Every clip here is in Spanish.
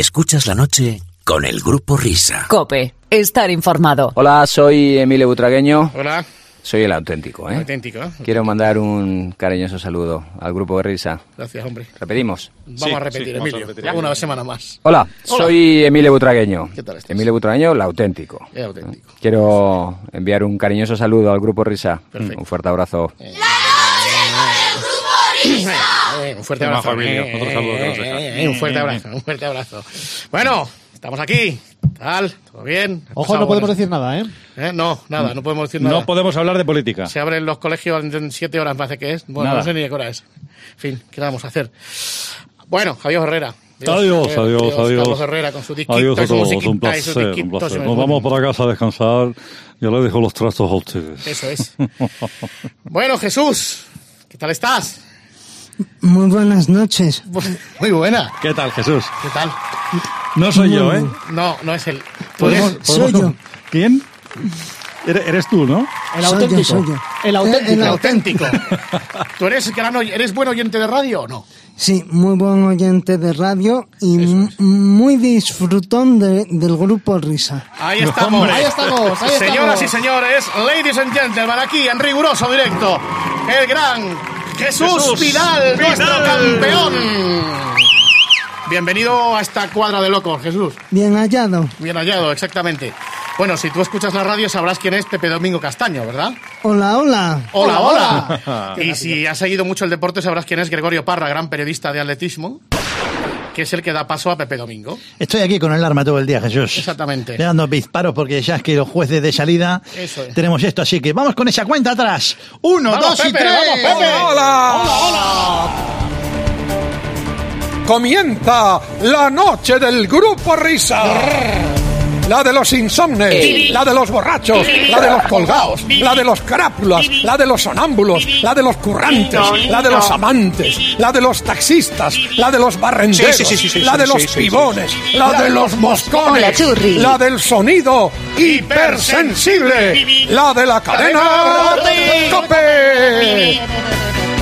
Escuchas la noche con el grupo Risa. Cope, estar informado. Hola, soy Emilio Butragueño. Hola, Soy el auténtico, ¿eh? auténtico. ¿eh? Quiero mandar un cariñoso saludo al grupo de risa. Gracias, hombre. Repetimos. Vamos Sí, a repetir, sí, a Emilio. repetir. Una semana más. Hola, soy Emilio Butragueño. ¿Qué tal estás? Emilio Butragueño, el auténtico. Es auténtico. Quiero enviar un cariñoso saludo al grupo Risa. Perfecto. Un fuerte abrazo. Eh, un fuerte Qué abrazo. majo, Emilio. Eh, Otro saludo que nos eh, deja. eh, un fuerte abrazo, un fuerte abrazo. Bueno, estamos aquí. ¿Tal? ¿Todo bien? ¿Has Ojo, no podemos decir nada, ¿eh? ¿Eh? No, nada, no podemos decir nada. No podemos hablar de política. Se abren los colegios en siete horas, me parece que es. Bueno, Nada. no sé ni de qué hora es. En fin, ¿qué vamos a hacer? Bueno, adiós Herrera. Adiós, adiós, adiós. Carlos Herrera con su disquito Adiós a su todos, musiquita un placer, un placer. Nos vamos para casa a descansar. Yo le dejo los trastos a ustedes. Eso es. bueno, Jesús, ¿qué tal estás? Muy buenas noches. Muy buena. ¿Qué tal, Jesús? ¿Qué tal? No soy yo, ¿eh? No, no es él. Tú ¿Podemos- eres Soy yo. ¿Quién? Eres, eres tú, ¿no? El Soy yo, auténtico. soy yo. El auténtico. el auténtico. ¿Tú eres, eres buen oyente de radio o no? Sí, muy buen oyente de radio y es. muy disfrutón de- del grupo Risa. Ahí estamos. Ahí estamos, ahí Señoras estamos. y señores, ladies and gentlemen, aquí en riguroso directo, el gran Jesús, Jesús Vidal, nuestro campeón. Bienvenido a esta cuadra de locos, Jesús. Bien hallado. Bien hallado, exactamente. Bueno, si tú escuchas la radio sabrás quién es Pepe Domingo Castaño, ¿verdad? Hola, hola. Hola, Hola, hola. y si has seguido mucho el deporte sabrás quién es Gregorio Parra, gran periodista de atletismo, que es el que da paso a Pepe Domingo. Estoy aquí con el arma todo el día, Jesús. Exactamente. Dando disparos porque ya es que los jueces de salida Eso es. tenemos esto, así que vamos con esa cuenta atrás. Uno, ¡Vamos, dos y tres. ¡Vamos, Pepe! Comienza la noche del grupo Risa. La de los insomnes, la de los borrachos, la de los colgados, la de los carápulas, la de los sonámbulos, la de los currantes, la de los amantes, la de los taxistas, la de los barrenderos, Sí, sí, sí, sí, la de los pibones, la de los moscones, la del sonido hipersensible, la de la cadena Cope.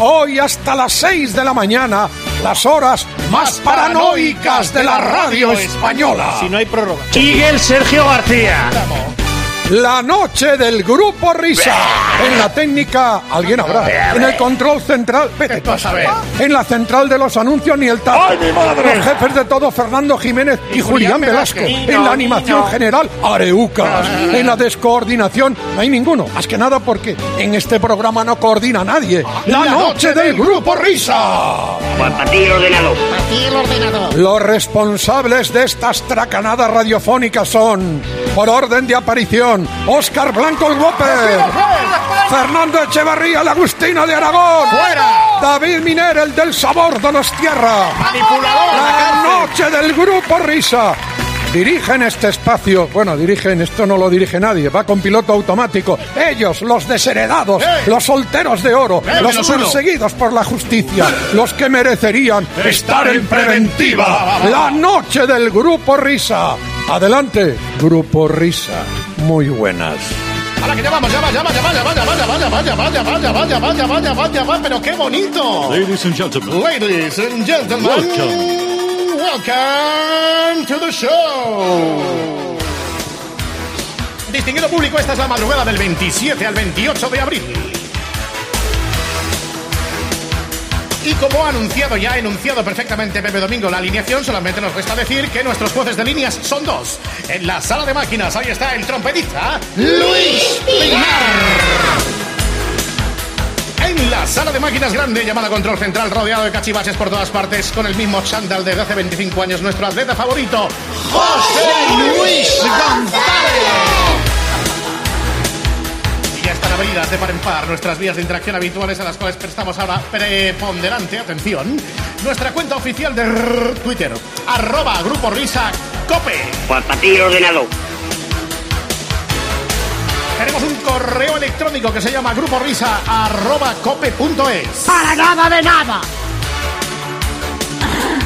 Hoy hasta las 6 de la mañana, las horas más paranoicas de la radio española. Si no hay prórroga. Miguel Sergio García. La noche del grupo Risa. En la técnica, alguien habrá. En el control central, vete tú a saber. En la central de los anuncios, ni el tato. Los jefes de todo, Fernando Jiménez y, Julián Velasco. En la animación general, Areucas. En la descoordinación, no hay ninguno. Más que nada porque en este programa no coordina nadie. La noche del grupo Risa. Los responsables de estas tracanadas radiofónicas son, por orden de aparición, Óscar Blanco el Whopper, Fernando Echevarría el Agustino de Aragón, David Miner el del Sabor Donostierra, la noche del Grupo Risa. Dirigen este espacio, bueno, dirigen, esto no lo dirige nadie, va con piloto automático. Ellos, los desheredados, los solteros de oro, los perseguidos por la justicia, los que merecerían estar en preventiva. La noche del Grupo Risa. Adelante, Grupo Risa. Muy buenas. Ahora que ya vamos, ya va, ya va, ya va, ya va, ya va, ya va, ya va, ya va, ya va, ya va, ya va, ya va, ya va, ya va, pero qué bonito. Ladies and gentlemen. Ladies and gentlemen, Welcome. welcome to the show. Distinguido público, esta es la madrugada del 27 al 28 de abril. Y como ha anunciado ya, ha enunciado perfectamente Pepe Domingo la alineación, solamente nos resta decir que nuestros jueces de líneas son dos. En la sala de máquinas, ahí está el trompetista Luis Pinar. En la sala de máquinas grande llamada Control Central, rodeado de cachivaches por todas partes, con el mismo chándal desde hace 25 años, nuestro atleta favorito, José Luis González. Ya están abridas de par en par nuestras vías de interacción habituales a las cuales prestamos ahora preponderante atención. Nuestra cuenta oficial de Twitter, arroba Grupo Risa Cope. Tenemos un correo electrónico que se llama gruporisa arroba cope.es. Para nada de nada.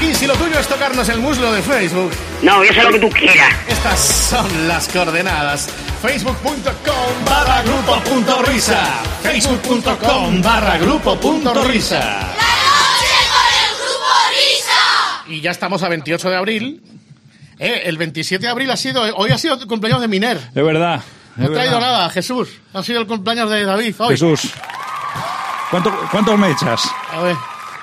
Y si lo tuyo es tocarnos el muslo de Facebook, No, yo sé lo que tú quieras. estas son las coordenadas. Facebook.com barra grupo punto risa. Facebook.com barra grupo punto risa. Y ya estamos a 28 de abril. Eh, el 27 de abril ha sido, hoy ha sido el cumpleaños de Miner. Es verdad. No he traído verdad. nada, Jesús. Ha sido el cumpleaños de David hoy. Jesús. ¿Cuánto, ¿Cuántos me echas? A ver,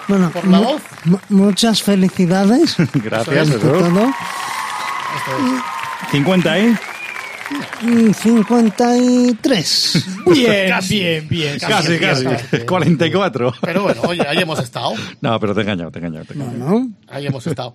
Bueno, por la voz. mu- muchas felicidades. Gracias, Jesús. es. 50 ahí. Mm, 53. Bien, Casi. bien, bien. Casi, casi. casi. 44. Pero bueno, oye, ahí hemos estado. No, pero te he engañado, te he engañado. te he engañado. ¿No? Ahí hemos estado.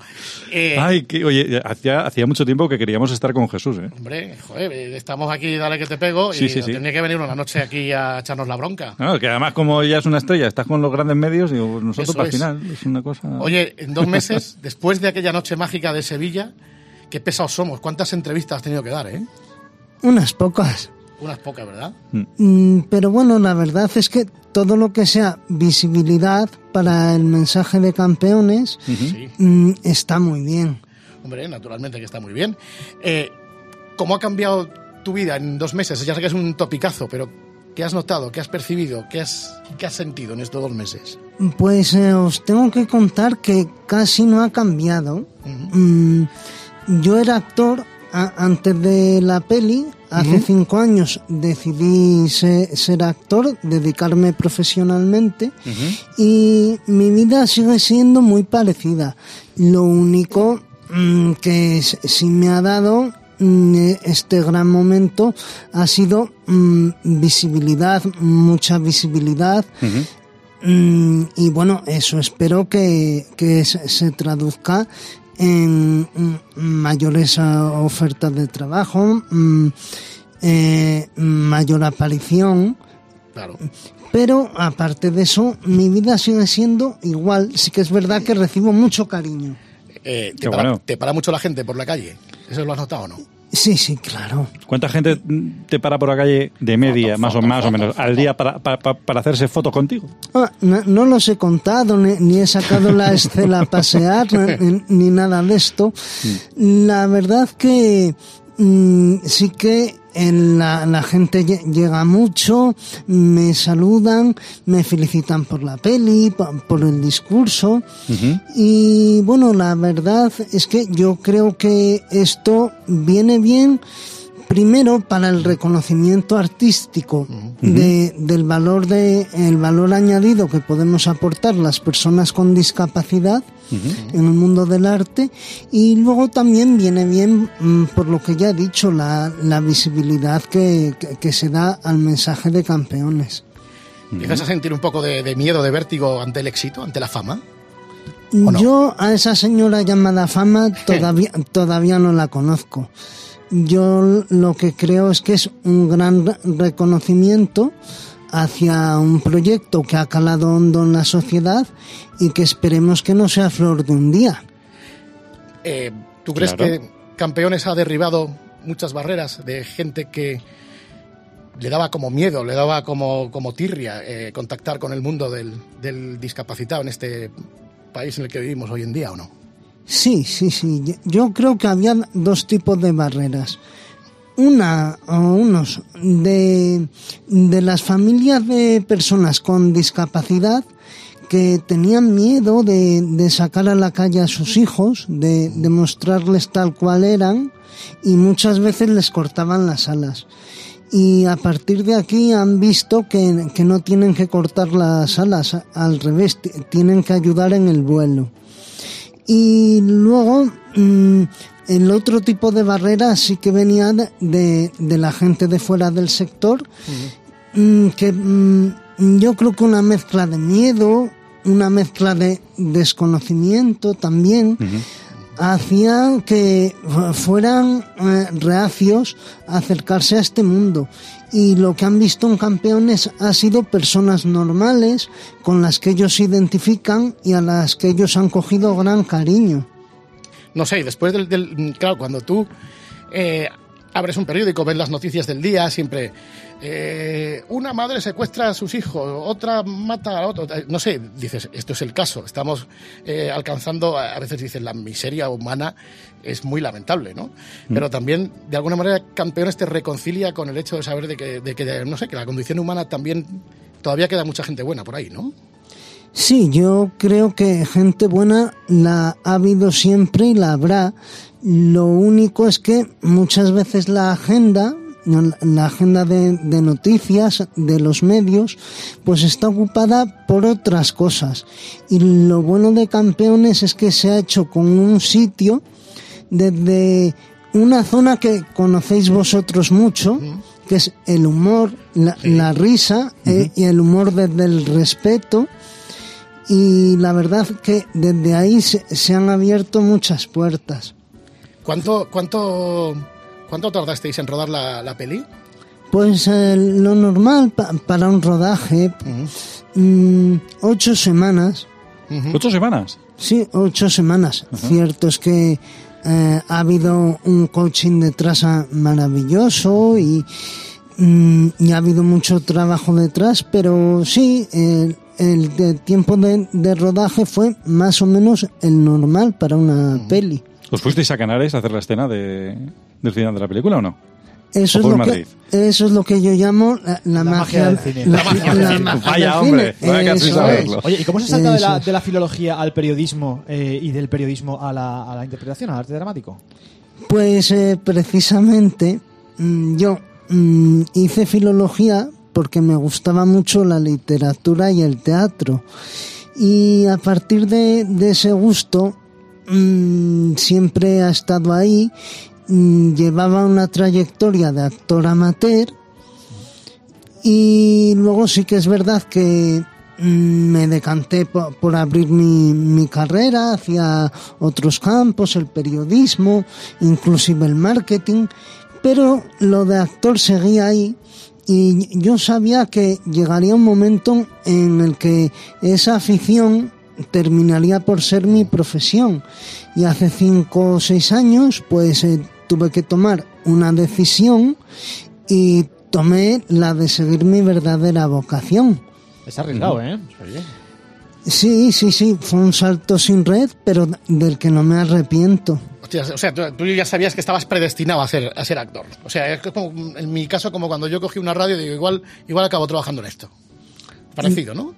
Eh, Ay, que, oye, hacía, hacía mucho tiempo que queríamos estar con Jesús, ¿eh? Hombre, joder, eh, estamos aquí, dale que te pego. Sí, y sí, sí. tenía que venir una noche aquí a echarnos la bronca. No, que además como ella es una estrella, estás con los grandes medios y nosotros Eso para el es. final. Es una cosa... Oye, en dos meses, después de aquella noche mágica de Sevilla, qué pesados somos. ¿Cuántas entrevistas has tenido que dar, eh? Unas pocas. Unas pocas, ¿verdad? Mm, Pero bueno, la verdad es que todo lo que sea visibilidad para el mensaje de campeones mm, está muy bien. Hombre, naturalmente que está muy bien. Eh, ¿Cómo ha cambiado tu vida en dos meses? Ya sé que es un topicazo, pero ¿qué has notado? ¿Qué has percibido? ¿Qué has, qué has sentido en estos dos meses? Pues eh, os tengo que contar que casi no ha cambiado. Mm, yo era actor antes de la peli. Hace cinco años decidí se- ser actor, dedicarme profesionalmente y mi vida sigue siendo muy parecida. Lo único mm, que sí me ha dado mm, este gran momento ha sido mm, visibilidad, mucha visibilidad. Y bueno, eso espero que, que se, se traduzca en mm, mayores ah, ofertas de trabajo, mm, eh, mayor aparición. Claro. Pero aparte de eso, mi vida sigue siendo igual. Sí que es verdad que recibo mucho cariño. Eh, te, para, bueno. te para mucho la gente por la calle. ¿Eso lo has notado o no? Sí, sí, claro. ¿Cuánta gente te para por la calle de media, Foto, más o foto, más o foto, menos, al día para, para, hacerse fotos contigo? Ah, no, no los he contado, ni, ni he sacado la escena a pasear, ni, ni nada de esto. La verdad que mm, sí que la, la gente lle- llega mucho, me saludan, me felicitan por la peli, po- por el discurso. Y bueno, la verdad es que yo creo que esto viene bien primero para el reconocimiento artístico de, del valor de el valor añadido que podemos aportar las personas con discapacidad en el mundo del arte y luego también viene bien mm, por lo que ya he dicho la, la visibilidad que, que- que se da al mensaje de campeones ¿Empiezas a sentir un poco de, de miedo, de vértigo ante el éxito, ante la fama? no? Yo a esa señora llamada fama todavía, todavía no la conozco. Yo lo que creo es que es un gran re- reconocimiento hacia un proyecto que ha calado hondo en la sociedad y que esperemos que no sea flor de un día. Eh, ¿Tú crees Claro. que Campeones ha derribado muchas barreras de gente que le daba como miedo, le daba como, como tirria eh, contactar con el mundo del, del discapacitado en este país en el que vivimos hoy en día o no? Sí, sí, sí. Yo creo que había dos tipos de barreras. Una o unos de, de las familias de personas con discapacidad que tenían miedo de, de sacar a la calle a sus hijos, de, de mostrarles tal cual eran y muchas veces les cortaban las alas. Y a partir de aquí han visto que, que no tienen que cortar las alas, al revés, tienen que ayudar en el vuelo. Y luego mm, el otro tipo de barrera sí que venía de, de- de la gente de fuera del sector, mm, que mm, yo creo que una mezcla de miedo, una mezcla de desconocimiento también, hacían que fu- fueran eh, reacios a acercarse a este mundo. Y lo que han visto en campeones ha sido personas normales con las que ellos se identifican y a las que ellos han cogido gran cariño. No sé, después del, del- claro, cuando tú eh, abres un periódico, ves las noticias del día, siempre eh, una madre secuestra a sus hijos, otra mata a otro, eh, no sé, dices, esto es el caso, estamos eh, alcanzando, a veces dices, la miseria humana es muy lamentable, ¿no? Pero también, de alguna manera, Campeones te reconcilia con el hecho de saber de que, de que, no sé, que la condición humana también, todavía queda mucha gente buena por ahí, ¿no? Sí, yo creo que gente buena la ha habido siempre y la habrá. Lo único es que muchas veces la agenda, la- agenda de, de noticias de los medios, pues está ocupada por otras cosas. Y lo bueno de Campeones es que se ha hecho con un sitio desde una zona que conocéis vosotros mucho, que es el humor, la, la risa eh, y el humor desde el respeto. Y la verdad que desde ahí se, se han abierto muchas puertas. ¿Cuánto, cuánto, cuánto tardasteis en rodar la, la peli? Pues eh, lo normal pa- para un rodaje, mm, ocho semanas. ¿Ocho semanas? Sí, ocho semanas. Cierto es que eh, ha habido un coaching detrás maravilloso y, mm, y ha habido mucho trabajo detrás, pero sí, el, el de tiempo de, de rodaje fue más o menos el normal para una peli. ¿Os fuisteis a Canales a hacer la escena de, del final de la película o no? Eso ¿O es, lo que, eso es lo que yo llamo la, la magia, del cine. La, La magia del cine. Vaya, hombre, vaya que saberlo. Oye, ¿y cómo se salta de de la filología al periodismo eh, y del periodismo a la, a la interpretación, al arte dramático? Pues eh, precisamente mm, yo mm, hice filología porque me gustaba mucho la literatura y el teatro. Y a partir de, de ese gusto mm, siempre ha estado ahí. Mm, Llevaba una trayectoria de actor amateur y luego sí que es verdad que mm, me decanté po- por, abrir mi, mi carrera hacia otros campos, el periodismo, inclusive el marketing, pero lo de actor seguía ahí y yo sabía que llegaría un momento en el que esa afición terminaría por ser mi profesión. Y hace cinco o seis años pues eh, tuve que tomar una decisión y tomé la de seguir mi verdadera vocación. Es arriesgado, ¿eh? Oye. Sí, sí, sí, fue un salto sin red, pero del que no me arrepiento. Hostias, o sea, tú, ya sabías que estabas predestinado a ser, a ser actor. O sea, es como, en mi caso, como cuando yo cogí una radio, digo, igual, igual acabo trabajando en esto. Parecido, ¿no?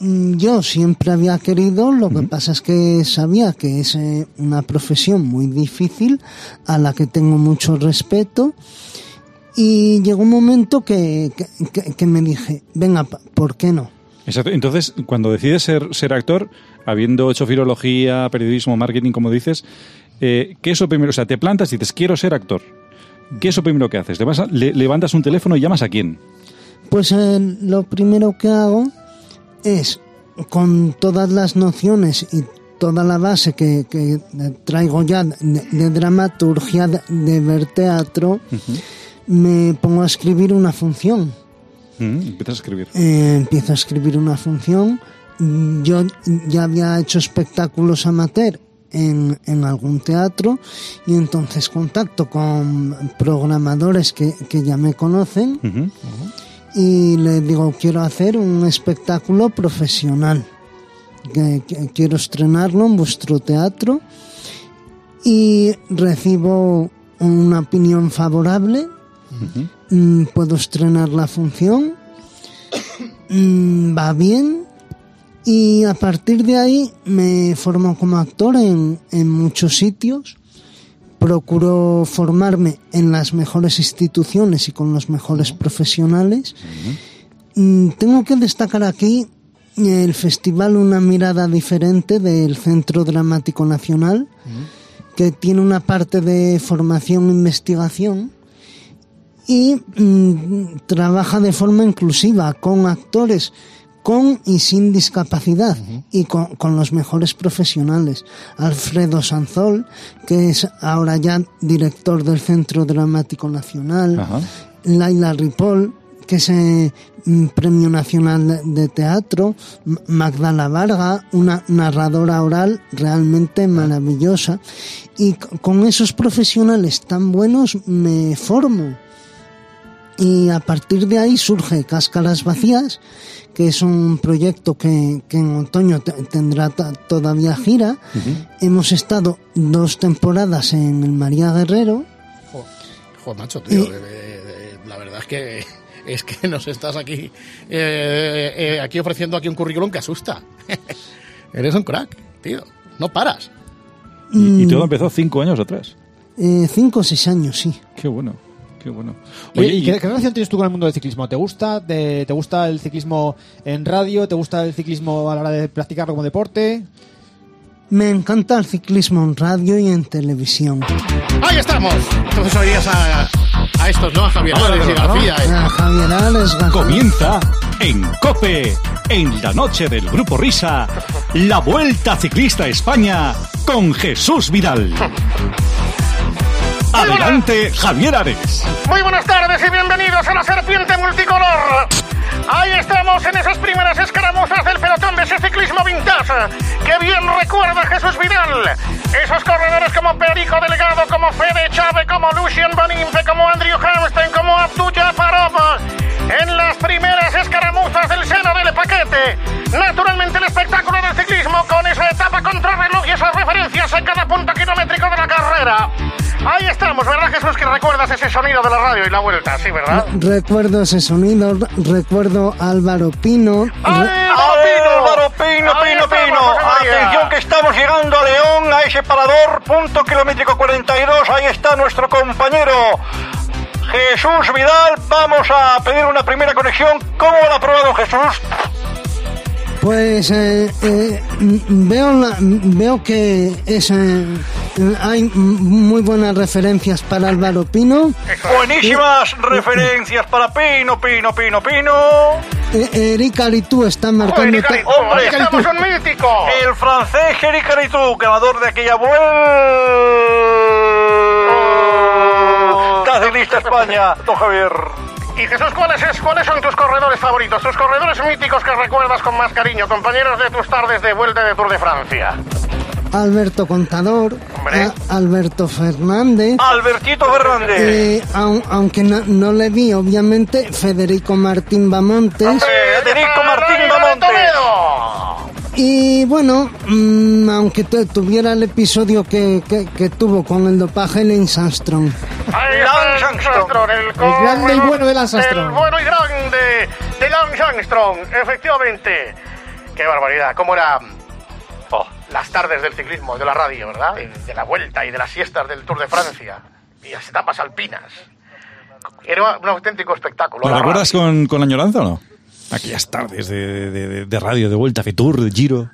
Mm, Yo siempre había querido, lo que pasa es que sabía que es eh, una profesión muy difícil, a la que tengo mucho respeto, y llegó un momento que, que, me dije, venga, ¿por qué no? Exacto. Entonces, cuando decides ser, ser actor, habiendo hecho filología, periodismo, marketing, como dices, eh, ¿qué es lo primero? O sea, te plantas y dices, quiero ser actor. ¿Qué es lo primero que haces? ¿Levantas, le- levantas un teléfono y llamas a quién? Pues eh, lo primero que hago es, con todas las nociones y toda la base que, que traigo ya de, de dramaturgia, de, de ver teatro, me pongo a escribir una función. Mm, empiezas a escribir. Eh, empiezo a escribir una función. Yo ya había hecho espectáculos amateur en, en algún teatro y entonces contacto con programadores que, que ya me conocen. Y les digo quiero hacer un espectáculo profesional. Que, que quiero estrenarlo en vuestro teatro y recibo una opinión favorable. Mm, puedo estrenar la función. Mm, va bien. Y a partir de ahí me formo como actor en, en muchos sitios procuro formarme en las mejores instituciones y con los mejores profesionales. Mm, tengo que destacar aquí el festival Una mirada diferente del Centro Dramático Nacional que tiene una parte de formación e investigación y mm, trabaja de forma inclusiva con actores con y sin discapacidad y con, con los mejores profesionales. Alfredo Sanzol, que es ahora ya director del Centro Dramático Nacional. Laila Ripoll, que es eh, Premio Nacional de, Teatro, Magdala Varga, una narradora oral realmente maravillosa. Y con esos profesionales tan buenos me formo. Y a partir de ahí surge Cáscaras Vacías, que es un proyecto que, que en otoño te- tendrá todavía gira. Hemos estado dos temporadas en el María Guerrero. Joder, macho, tío. de- de- de- la verdad es que es que nos estás aquí eh, eh, aquí ofreciendo aquí un currículum que asusta. Eres un crack, tío. No paras. Y, y todo empezó cinco años atrás. Eh, cinco o seis años, sí. Qué bueno, qué bueno. Oye, ¿y y- ¿qué, qué relación tienes tú con el mundo del ciclismo? ¿Te gusta? ¿Te, te gusta el ciclismo en radio? ¿Te gusta el ciclismo a la hora de practicarlo como deporte? Me encanta el ciclismo en radio y en televisión. Ahí estamos. Entonces oías a, a estos, ¿no? A Javier Álvarez y. García. ¿eh? A Javier Alex García. Comienza en Cope, en la noche del Grupo Risa, la Vuelta Ciclista a España con Jesús Vidal. Adelante, Javier Ares. Muy buenas tardes y bienvenidos a la Serpiente Multicolor. Ahí estamos en esas primeras escaramuzas del pelotón de ese ciclismo vintage que bien recuerda Jesús Vidal. Esos corredores como Perico Delgado, como Fede Chave, como Lucian Banimpe, como Andrew Hamstein, como Abdul Jafarov. En las primeras escaramuzas del seno del paquete. Naturalmente el espectáculo del ciclismo con esa etapa contrarreloj y esas referencias en cada punto kilométrico de la carrera. Ahí estamos, ¿verdad Jesús? Que recuerdas ese sonido de la radio y la vuelta, sí, ¿verdad? Recuerdo ese sonido, recuerdo Álvaro Pino. Álvaro Pino, Ahí Pino, Pino. María. Atención que estamos llegando a León, a ese parador, punto kilométrico 42. Ahí está nuestro compañero Jesús Vidal. Vamos a pedir una primera conexión. ¿Cómo lo ha probado Jesús? Pues eh, eh, veo, la- veo que es, eh, hay m- muy buenas referencias para Álvaro Pino. Buenísimas referencias para Pino, Pino, Pino, Pino. Eh, Eric Aritú está marcando... ta- Hombre, estamos un mítico. El francés Eric Aritou, ganador de aquella vuelta ciclista España, don Javier. Y Jesús, ¿cuáles, es, ¿cuáles son tus corredores favoritos? Tus corredores míticos que recuerdas con más cariño, compañeros de tus tardes de vuelta de Tour de Francia. Alberto Contador, Alberto Fernández. Albertito Fernández. eh, au- aunque no, no le vi, obviamente, Federico Martín Bamontes. Federico Martín Bamontes. Y bueno, mm, aunque tu- tuviera el episodio que, que- que tuvo con el dopaje, Lance Armstrong. Lance Armstrong. el, El grande y bueno de Lance Armstrong. El bueno y grande de Lance Armstrong, efectivamente. Qué barbaridad, cómo era las tardes del ciclismo, de la radio, ¿verdad? De, de la vuelta y de las siestas del Tour de Francia. Y las etapas alpinas. Era un auténtico espectáculo. ¿Lo recuerdas con, con añoranza o no? Aquellas tardes de, de- de radio, de vuelta, de tour, de giro.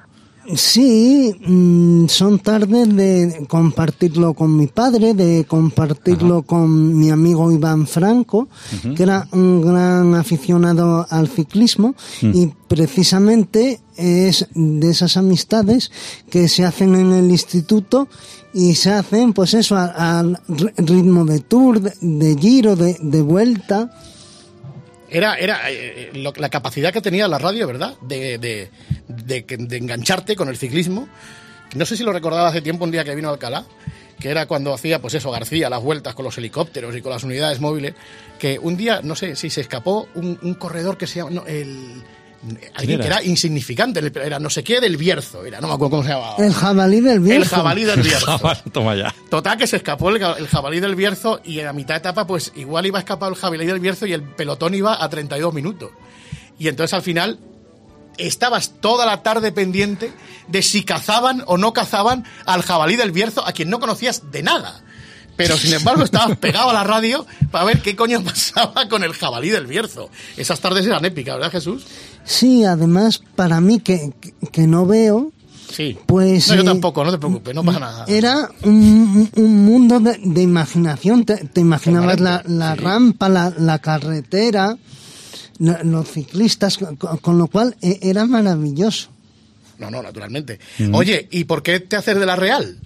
Sí, mm, son tardes de compartirlo con mi padre, de compartirlo con mi amigo Iván Franco, que era un gran aficionado al ciclismo y precisamente es de esas amistades que se hacen en el instituto y se hacen pues eso al ri- ritmo de tour, de, de giro, de, de vuelta. Era, era eh, lo- la capacidad que tenía la radio, ¿verdad? De, de engancharte con el ciclismo. No sé si lo recordaba hace tiempo, un día que vino a Alcalá, que era cuando hacía, pues eso, García, las vueltas con los helicópteros y con las unidades móviles, que un día, no sé si se escapó un, un corredor que se llama... no, el, alguien que era? era insignificante, era no sé qué del Bierzo, era, no me acuerdo cómo se llamaba. El jabalí del viejo. El jabalí del Bierzo. Toma ya. Total, que se escapó el jabalí del Bierzo y en la mitad de etapa, pues igual iba a escapar el jabalí del Bierzo y el pelotón iba a 32 minutos. Y entonces al final estabas toda la tarde pendiente de si cazaban o no cazaban al jabalí del Bierzo, a quien no conocías de nada. Pero sin embargo estabas pegado a la radio para ver qué coño pasaba con el jabalí del Bierzo. Esas tardes eran épicas, ¿verdad, Jesús? Sí, además, para mí que, que- no veo, Sí. Pues, No, yo eh, tampoco, no te preocupes, no pasa nada. Era un, un mundo de, de imaginación. Te, te imaginabas la, la rampa, la, la carretera, la- los ciclistas, con, con lo cual eh, era maravilloso. No, no, naturalmente. Oye, ¿y por qué te haces de la Real?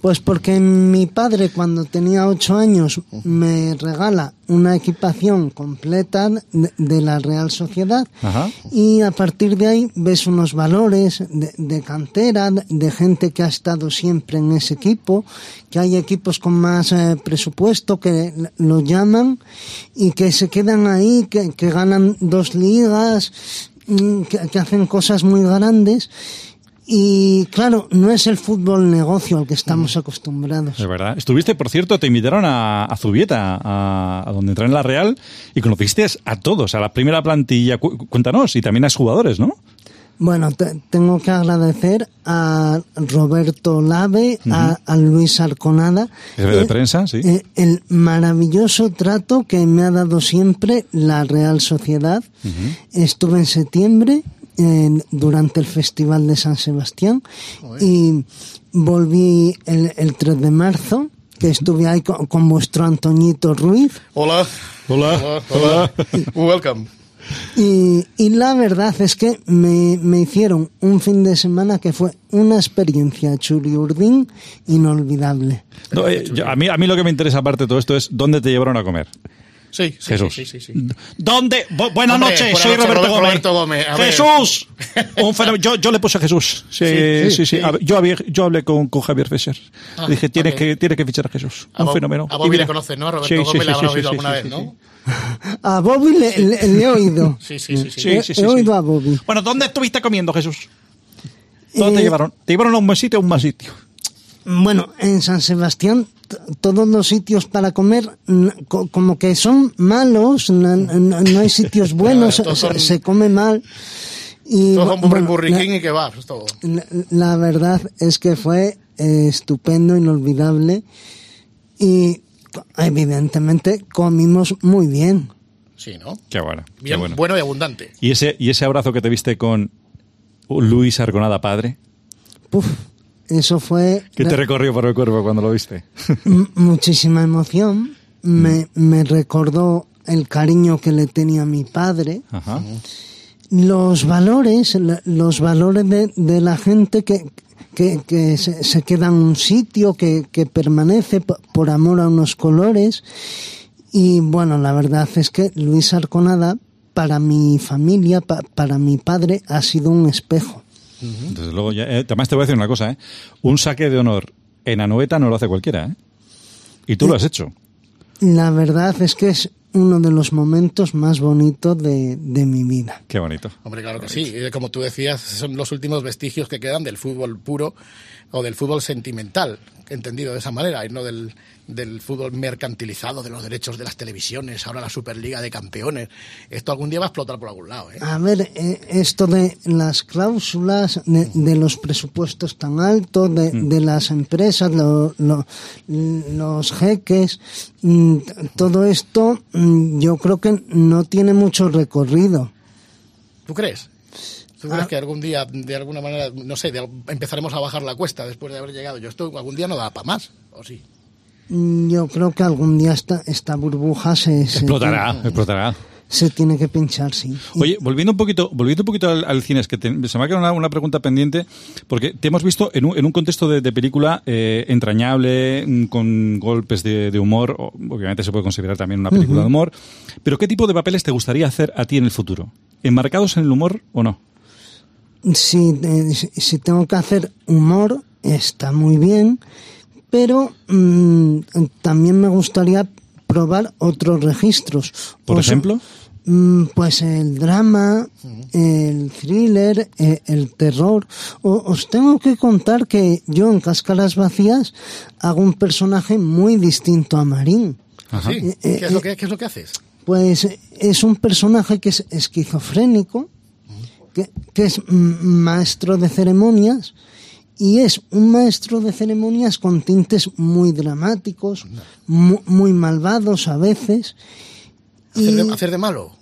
Pues porque mi padre cuando tenía ocho años me regala una equipación completa de, de la Real Sociedad Ajá. y a partir de ahí ves unos valores de, de cantera, de, de gente que ha estado siempre en ese equipo, que hay equipos con más eh, presupuesto que lo llaman y que se quedan ahí, que, que ganan dos ligas, mm, que, que hacen cosas muy grandes. Y claro, no es el fútbol negocio al que estamos acostumbrados. Es verdad. Estuviste, por cierto, te invitaron a, a Zubieta, a, a donde entré en la Real, y conociste a todos, a la primera plantilla. Cu- Cuéntanos, y también a los jugadores, ¿no? Bueno, te- tengo que agradecer a Roberto Lave, a, a Luis Arconada. Jefe de eh, prensa, sí. eh, el maravilloso trato que me ha dado siempre la Real Sociedad. Estuve en septiembre en- durante el Festival de San Sebastián y volví el, el 3 de marzo, que estuve ahí con, con vuestro Antoñito Ruiz. Hola. Hola. Hola. Welcome. Y, y la verdad es que me, me hicieron un fin de semana que fue una experiencia churiurdín inolvidable. No, eh, yo- a, mí, a mí lo que me interesa aparte de todo esto es dónde te llevaron a comer. Sí, sí, Jesús. sí, sí, sí. ¿Dónde? Bu- buenas Hombre, noches, buenas soy noches, Roberto, Gómez. Roberto Gómez. Jesús, un fenómeno. Yo, yo le puse a Jesús. Sí, sí, sí. sí. A ver, Yo, había- yo hablé con, con Javier Fischer. Ah, Dije, tienes, que, tienes que fichar a Jesús. A Un Bob- fenómeno. a Bobby mira- le conoces, ¿no? Roberto Sí, sí, Gómez sí, le habrá sí, oído sí, alguna sí, vez, sí, ¿no? A Bobby le, le- le he oído. Sí, sí, sí. sí. Sí, He- sí, sí, he sí. oído a Bobby. Bueno, ¿dónde estuviste comiendo, Jesús? ¿Dónde te Eh, llevaron? ¿Te llevaron a un buen sitio o a un mal sitio? Bueno, en San Sebastián todos los sitios para comer co- como que son malos, no, no- no hay sitios buenos, se, son- se come mal. Y Todos son bueno, Burri la- y kebabs, todo. La, la verdad es que fue eh, estupendo, inolvidable y evidentemente comimos muy bien. Sí, ¿no? Qué bueno. qué Bien, bueno. bueno y abundante. ¿Y, ese, ¿Y ese abrazo que te viste con Luis Arconada padre? Puf, eso fue ¿Qué te recorrió por el cuerpo cuando lo viste? muchísima emoción. Me, me recordó el cariño que le tenía a mi padre. Ajá. los valores, los valores de, de la gente que, que, que se, se queda en un sitio, que, que permanece por amor a unos colores. Y bueno, la verdad es que Luis Arconada, para mi familia, pa- para mi padre, ha sido un espejo. Desde luego, ya, eh, además te voy a decir una cosa, ¿eh? Un saque de honor en Anoeta no lo hace cualquiera, ¿eh? Y tú lo has hecho. La verdad es que es uno de los momentos más bonitos de, de mi vida. Qué bonito. Hombre, claro que sí. Como tú decías, son los últimos vestigios que quedan del fútbol puro o del fútbol sentimental, entendido de esa manera, y no del, del fútbol mercantilizado, de los derechos de las televisiones, ahora la Superliga de Campeones. Esto algún día va a explotar por algún lado, ¿eh? A ver, eh, esto de las cláusulas, de, de los presupuestos tan altos, de, de las empresas, lo- lo- los jeques, mm, todo esto mm, yo creo que no tiene mucho recorrido. ¿Tú crees? ¿Tú crees que algún día, de alguna manera, no sé, de empezaremos a bajar la cuesta después de haber llegado? Yo esto algún día no da para más, ¿o sí? Mm, Yo creo que algún día esta, esta burbuja se, se, Explotará, explotará. se tiene que pinchar, sí. Oye, volviendo un poquito, volviendo un poquito al, al cine, es que te- se me ha quedado una, una pregunta pendiente, porque te hemos visto en un, en un contexto de, de película eh, entrañable, mm, con golpes de, de humor, obviamente se puede considerar también una película de humor, pero ¿qué tipo de papeles te gustaría hacer a ti en el futuro? ¿Enmarcados en el humor o no? si, eh, si- si tengo que hacer humor, está muy bien, pero mm, también me gustaría probar otros registros. Por O sea, ejemplo, mm, pues el drama, el thriller, eh, el terror. O- os tengo que contar que yo en Cáscaras Vacías hago un personaje muy distinto a Marín. Ajá. ¿Sí? Eh, eh, ¿Qué, es lo que, ¿Qué es lo que haces? Pues es un personaje que es esquizofrénico, que, que es mm, maestro de ceremonias y es un maestro de ceremonias con tintes muy dramáticos, mu- muy, malvados a veces. ¿Hacer, Y de, hacer de malo?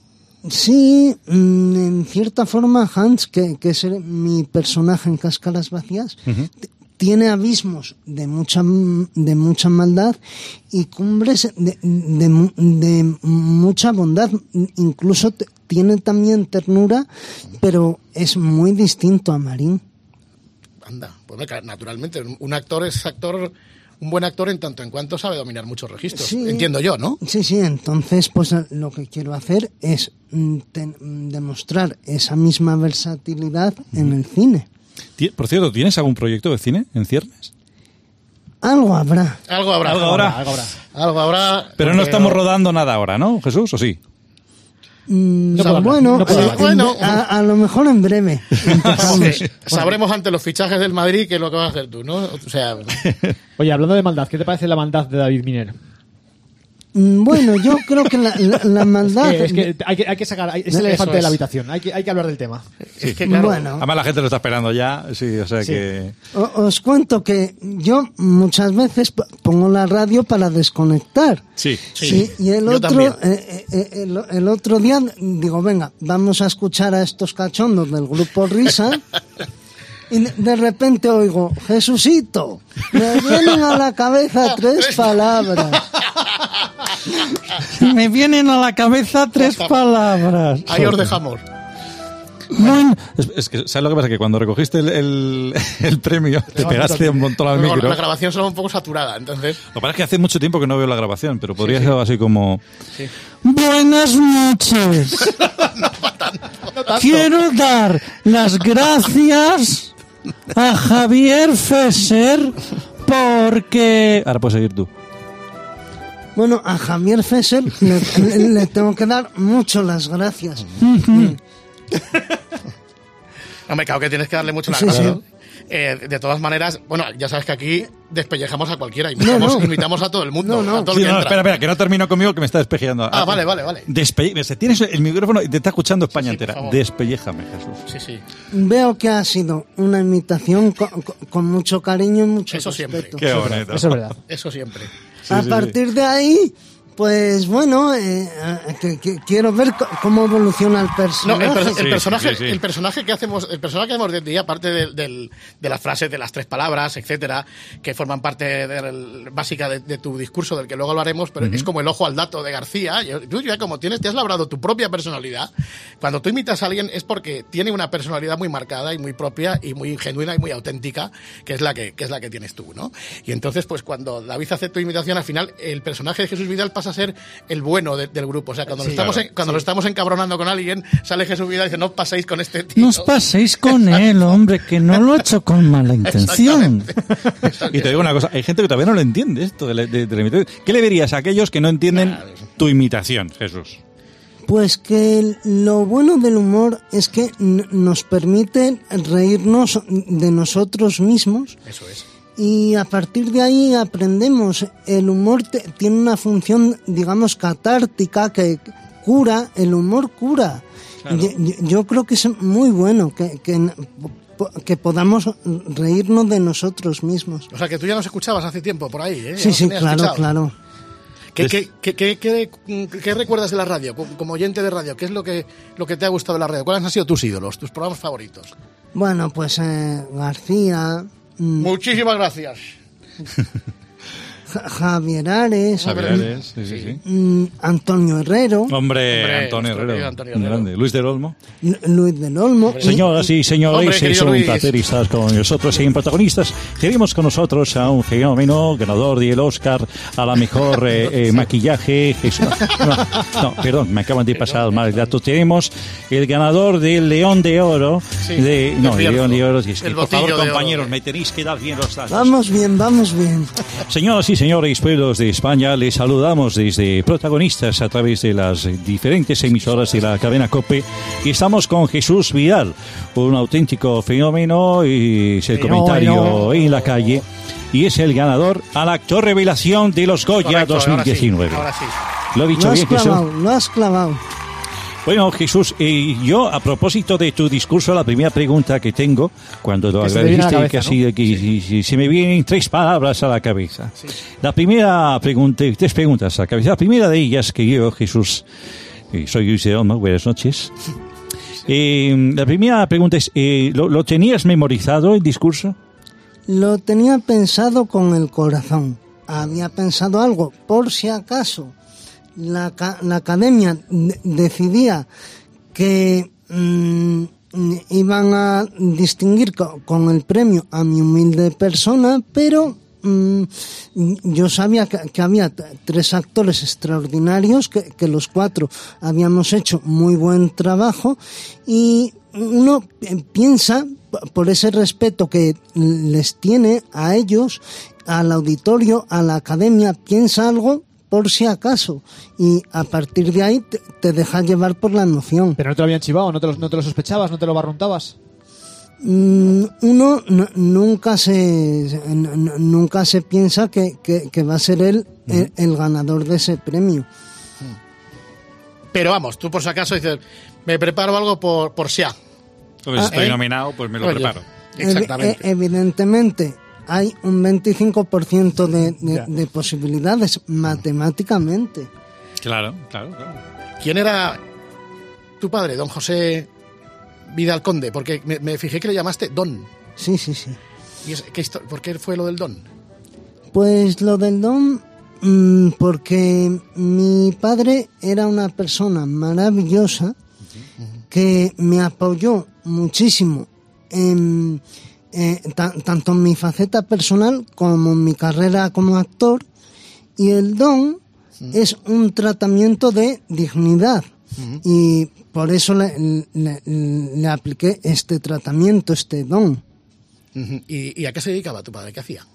sí, mm, en cierta forma Hans, que, que es mi personaje en Cáscaras Vacías, tiene abismos de mucha de mucha maldad y cumbres de, de de mucha bondad incluso tiene también ternura pero es muy distinto a Marín Anda, pues naturalmente, un actor es actor, un buen actor en tanto en cuanto sabe dominar muchos registros. Sí. Entiendo yo, ¿no? sí sí entonces pues lo que quiero hacer es mm, ten- mm, demostrar esa misma versatilidad en el cine por cierto, ¿tienes algún proyecto de cine en ciernes? algo habrá Algo habrá. Algo habrá. Algo habrá. Algo habrá. Pero no estamos rodando nada ahora, ¿no, Jesús? ¿O sí? Mm, No bueno, no eh, Bueno. a, a lo mejor en breve Sabremos ante los fichajes del Madrid qué es lo que vas a hacer tú, ¿no? O sea, Oye, hablando de maldad, ¿qué te parece la maldad de David Miner? Mm, Bueno, yo creo que la, la- la maldad... Es que, es que hay, que hay que sacar, es el elefante de la es. habitación, hay que, hay que hablar del tema. Es que, claro, Bueno, Además la gente lo está esperando ya, sí, o sea Sí. que... o- os cuento que yo muchas veces pongo la radio para desconectar. Sí. Sí, y el yo otro, también. eh, eh, el, el otro día digo, venga, vamos a escuchar a estos cachondos del grupo Risa. Y de- repente oigo, Jesucito, me vienen a la cabeza tres palabras. Me vienen a la cabeza tres palabras. ahí os dejamos. Bueno, Es, es que, ¿sabes lo que pasa? Que cuando recogiste el, el- el premio, te pegaste un montón al micro. la grabación sonaba un poco saturada, entonces. Lo que pasa es que hace mucho tiempo que no veo la grabación, pero podría ser algo así como... buenas noches. Quiero dar las gracias a Javier Fesser porque... Ahora puedes seguir tú. Bueno, a Javier Fesser le, le- le tengo que dar mucho las gracias. No me cago que tienes que darle mucho la Sí, gracia. sí. Eh, de todas maneras, bueno, ya sabes que aquí despellejamos a cualquiera, invitamos, no. invitamos a todo el mundo, No, no. a todo el Sí, que no, entra. espera, espera, que no termino conmigo, que me está despellejando. Ah, vale, vale, vale. Despe Tienes el micrófono y te está escuchando España Sí, entera. Despelléjame, Jesús. Sí, sí. Veo que ha sido una imitación con, mucho cariño y mucho Eso siempre. respeto. Qué bonito. Eso es verdad. Eso siempre. a sí, partir de ahí, pues bueno, eh, eh, que- que quiero ver cómo evoluciona el No, personaje. el, per- el Sí, personaje, sí, sí. el personaje que hacemos, el personaje que hacemos desde ahí, aparte de las frases, de las tres palabras, etcétera, que forman parte básica de, de tu discurso, del que luego hablaremos, pero es como el ojo al dato de García. Tú ya como tienes, te has labrado tu propia personalidad. Cuando tú imitas a alguien es porque tiene una personalidad muy marcada y muy propia y muy genuina y muy auténtica, que es la que, que es la que tienes tú, ¿no? Y entonces, pues cuando David hace tu imitación, al final el personaje de Jesús Vidal pasa a ser el bueno de- del grupo. O sea, cuando, Sí, lo estamos claro. en- cuando lo estamos encabronando con alguien, sale Jesús Vidal y dice, no os paséis con este tío. no os paséis con él, hombre, que no lo he hecho con mala intención. Y te digo una cosa, hay gente que todavía no lo entiende esto de la, de- de la imitación. ¿Qué le dirías a aquellos que no entienden tu imitación, Jesús? Pues que lo bueno del humor es que nos permite reírnos de nosotros mismos Eso es. Y a partir de ahí aprendemos. El humor te- tiene una función, digamos, catártica que cura, el humor cura. Yo, yo- yo creo que es muy bueno que, que, que podamos reírnos de nosotros mismos. O sea, que tú ya nos escuchabas hace tiempo por ahí, ¿eh? Sí, sí, claro, fichado. claro. ¿Qué, qué, qué, qué- qué- qué recuerdas de la radio? Como, oyente de radio, ¿qué es lo que, lo que te ha gustado de la radio? ¿Cuáles han sido tus ídolos, tus programas favoritos? Bueno, pues eh, García, Muchísimas gracias. Ja- Javier Ares, Javier Ares, sí, sí, sí. mm, Antonio Herrero, Hombre, Hombre, Antonio Herrero. Antonio Herrero. grande. Luis del Olmo. Lu- Luis del Olmo. y- Señoras y señores, Hombre, es un Luis. placer estar con nosotros en protagonistas. Tenemos con nosotros a un fenómeno ganador del Oscar a la mejor eh, eh, maquillaje. No, no, perdón, me acaban de pasar mal el dato. Tenemos el ganador del León de Oro. Sí, de, no, el León de. Oro. es que, por favor, compañeros, Oro. me tenéis que dar bien los datos. Vamos bien, vamos bien. Señoras y señores, pueblos de España, les saludamos desde protagonistas a través de las diferentes emisoras de la cadena COPE y estamos con Jesús Vidal, un auténtico fenómeno y es el Fenómeno. comentario en la calle y es el ganador al actor revelación de los Goya Correcto, ahora sí, 2019. Ahora sí. Lo he dicho Lo has bien, Jesús. clavado, lo has clavado. Bueno, Jesús, eh, yo a propósito de tu discurso, la primera pregunta que tengo, cuando lo Que agradeciste, que ¿no? así, que si- si- se me vienen tres palabras a la cabeza. La primera pregunta, tres preguntas a la cabeza. La primera de ellas que yo, Jesús, soy Luis de Olmo, buenas noches. Eh, la primera pregunta es, eh, ¿lo, lo tenías memorizado el discurso? Lo tenía pensado con el corazón. Había pensado algo, por si acaso la, la academia de- decidía que mm, iban a distinguir co- con el premio a mi humilde persona, pero mm, yo sabía que, había tres actores extraordinarios, que, que los cuatro habíamos hecho muy buen trabajo y uno piensa, por ese respeto que les tiene a ellos, al auditorio, a la academia, piensa algo por si acaso y a partir de ahí te, te deja llevar por la emoción. Pero no te lo habían chivado, no te lo, no te lo sospechabas, no te lo barruntabas. mm, uno nunca se nunca se piensa que, que- que va a ser él el, el ganador de ese premio. Pero vamos, tú por si acaso dices, me preparo algo por, por Sia. Pues Ah, estoy ¿eh? nominado, pues me lo Oye, preparo. Exactamente. E- evidentemente, hay un 25% de, de- de posibilidades matemáticamente. Claro, claro, claro. ¿Quién era tu padre, don José Vidal Conde? Porque me, me fijé que le llamaste Don. Sí, sí, sí. ¿Y es- qué ¿Por qué fue lo del Don? Pues lo del don, mm, porque mi padre era una persona maravillosa que me apoyó muchísimo en, eh, ta- tanto en mi faceta personal como en mi carrera como actor. Y el don es un tratamiento de dignidad. Y por eso le, le- le apliqué este tratamiento, este don. Ujú. ¿Y, y a qué se dedicaba tu padre? ¿Qué hacía?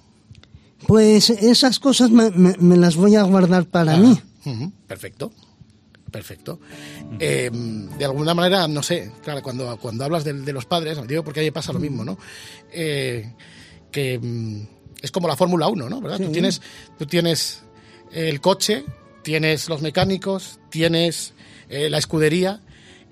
Pues esas cosas me, me- me las voy a guardar para mí. Ujú, Perfecto. Perfecto. Eh, de alguna manera, no sé, claro, cuando, cuando hablas de, de los padres, digo porque ahí pasa lo mismo, ¿no? Eh, que mm, es como la Fórmula 1, ¿no? ¿Verdad? Tú tienes, tú tienes el coche, tienes los mecánicos, tienes eh, la escudería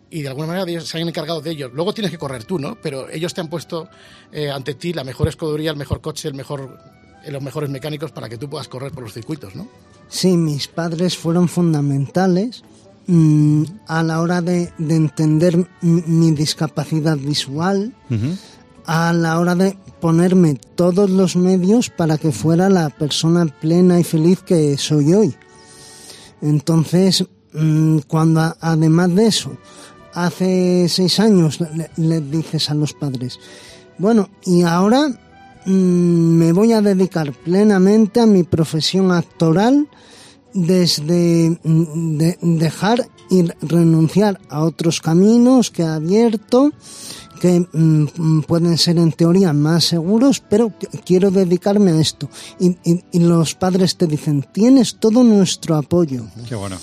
y de alguna manera ellos se han encargado de ellos. Luego tienes que correr tú, ¿no? Pero ellos te han puesto eh, ante ti la mejor escudería, el mejor coche, el mejor, eh, los mejores mecánicos para que tú puedas correr por los circuitos, ¿no? Sí, mis padres fueron fundamentales mm, a la hora de, de entender mi, discapacidad visual, a la hora de ponerme todos los medios para que fuera la persona plena y feliz que soy hoy. Entonces, mm, cuando a- además de eso, hace seis años le, le dices a los padres, bueno, y ahora mm, me voy a dedicar plenamente a mi profesión actoral desde mm, de- dejar y renunciar a otros caminos que he abierto que mm, mm, pueden ser en teoría más seguros, pero qu- quiero dedicarme a esto. Y, y- y los padres te dicen, tienes todo nuestro apoyo. Qué bueno.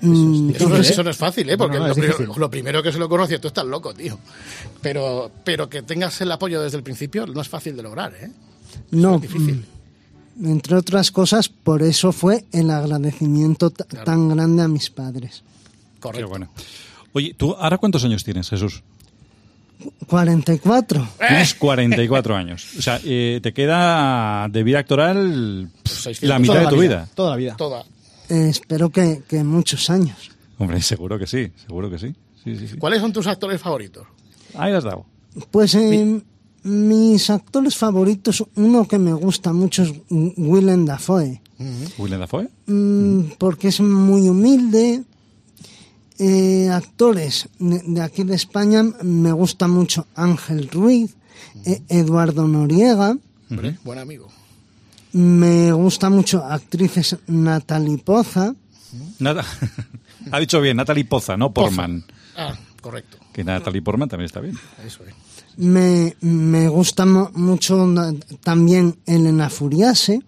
Mm, Eso, no- entonces- eso no es fácil, ¿eh? Porque no, lo, es primero que se lo conoce, tú estás loco, tío. Pero, pero que tengas el apoyo desde el principio no es fácil de lograr, ¿eh? no, es difícil. Entre otras cosas, por eso fue el agradecimiento ta- tan grande a mis padres. Qué Correcto. bueno. Oye, ¿tú ahora cuántos años tienes, Jesús? 44. Tienes 44 años. O sea, eh, te queda de vida actoral pff, 600. la mitad Toda de la tu vida. Toda la vida. Toda. Eh, espero que, que muchos años. Hombre, seguro que sí, seguro que sí. Sí, sí, sí. ¿Cuáles son tus actores favoritos? Ahí lo has dado. Pues eh, mis actores favoritos, uno que me gusta mucho es Willem Dafoe. ¿Willem Dafoe? Mm, porque es muy humilde. Eh, actores de, de aquí de España me gusta mucho Ángel Ruiz, eh, Eduardo Noriega, Hombre, buen amigo. me gusta mucho actrices Natalie Poza, Nata- ha dicho bien, Natalie Poza, no Portman. Ah, correcto. Que Natalie Portman también está bien. Eso es. Me, me gusta mo- mucho na- también Elena Furiase.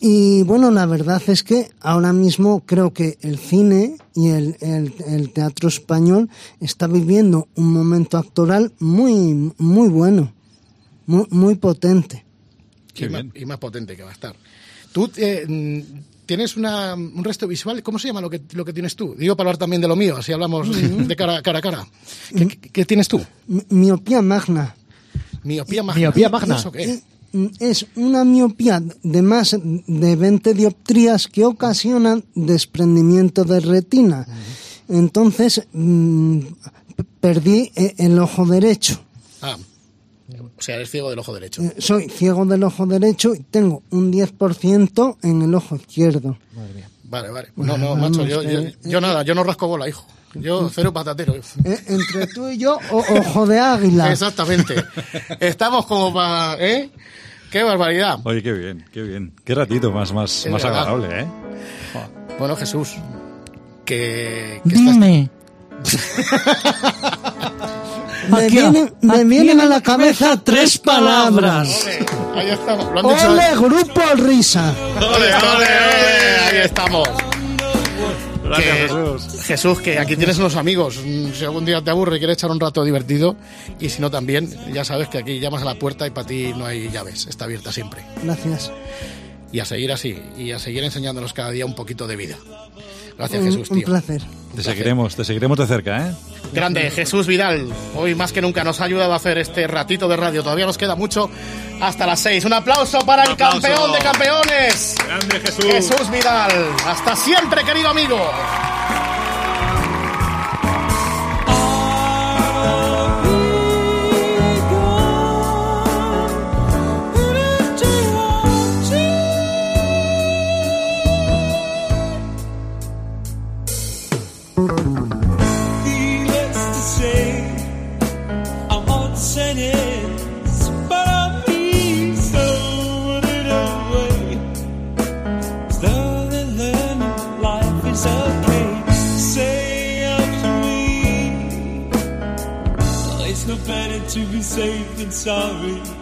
Y bueno, la verdad es que ahora mismo creo que el cine y el, el- el teatro español está viviendo un momento actoral muy, muy bueno, muy, muy potente. Qué y, más, y más potente que va a estar. Tú eh, mm, tienes una, un resto visual, ¿cómo se llama lo que, lo que tienes tú? Digo para hablar también de lo mío, así hablamos de cara, cara a cara. ¿Qué, qué- qué tienes tú? Mi- Miopía magna. Miopía magna. Miopía magna. ¿Eso qué? Es una miopía de más de 20 dioptrías que ocasionan desprendimiento de retina. Entonces, mm, perdí eh, el ojo derecho. Ah, o sea, eres ciego del ojo derecho. Eh, Soy ciego del ojo derecho y tengo un 10% en el ojo izquierdo. Vale, vale. No, no, macho, yo, yo, yo nada, yo no rasco bola, hijo. Yo cero patatero. Eh, entre tú y yo, o- ojo de águila. Exactamente. Estamos como para... ¿Eh? ¡Qué barbaridad! Oye, qué bien, qué bien. Qué ratito más, más, más agradable, ¿eh? Bueno, Jesús, que... que estás- Dime. me vienen, me vienen a la cabeza tres palabras. Ole, ahí estamos. Lo han dicho. Ole, grupo risa. Ole, ole, ole, ahí estamos. Gracias, Jesús. Jesús, que aquí tienes unos amigos. Si algún día te aburre y quieres echar un rato divertido, y si no también, ya sabes que aquí llamas a la puerta y para ti no hay llaves, está abierta siempre. Gracias. Y a seguir así, y a seguir enseñándonos cada día un poquito de vida. Gracias, Un, Jesús, un tío. placer. Te seguiremos, te seguiremos de cerca, ¿eh? Grande, Jesús Vidal. Hoy más que nunca nos ha ayudado a hacer este ratito de radio. Todavía nos queda mucho hasta las seis. Un aplauso para el aplauso. campeón de campeones. Grande Jesús. Jesús Vidal. Hasta siempre, querido amigo. To be safe than sorry.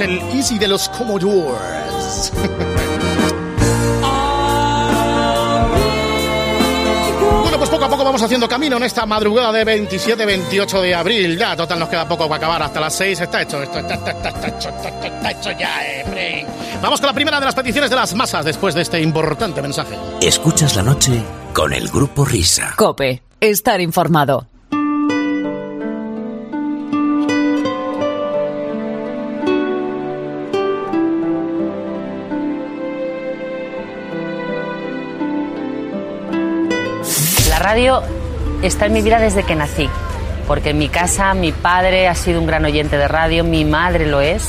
El Easy de los Commodores. Bueno, pues poco a poco vamos haciendo camino en esta madrugada de 27-28 de abril. Ya, total, nos queda poco para acabar. Hasta las 6 está hecho. Esto está, está- está- está hecho, está- está- está hecho ya, eh, Frank. Vamos con la primera de las peticiones de las masas después de este importante mensaje. Escuchas la noche con el grupo Risa. Cope, estar informado. Radio está en mi vida desde que nací, porque en mi casa mi padre ha sido un gran oyente de radio, mi madre lo es,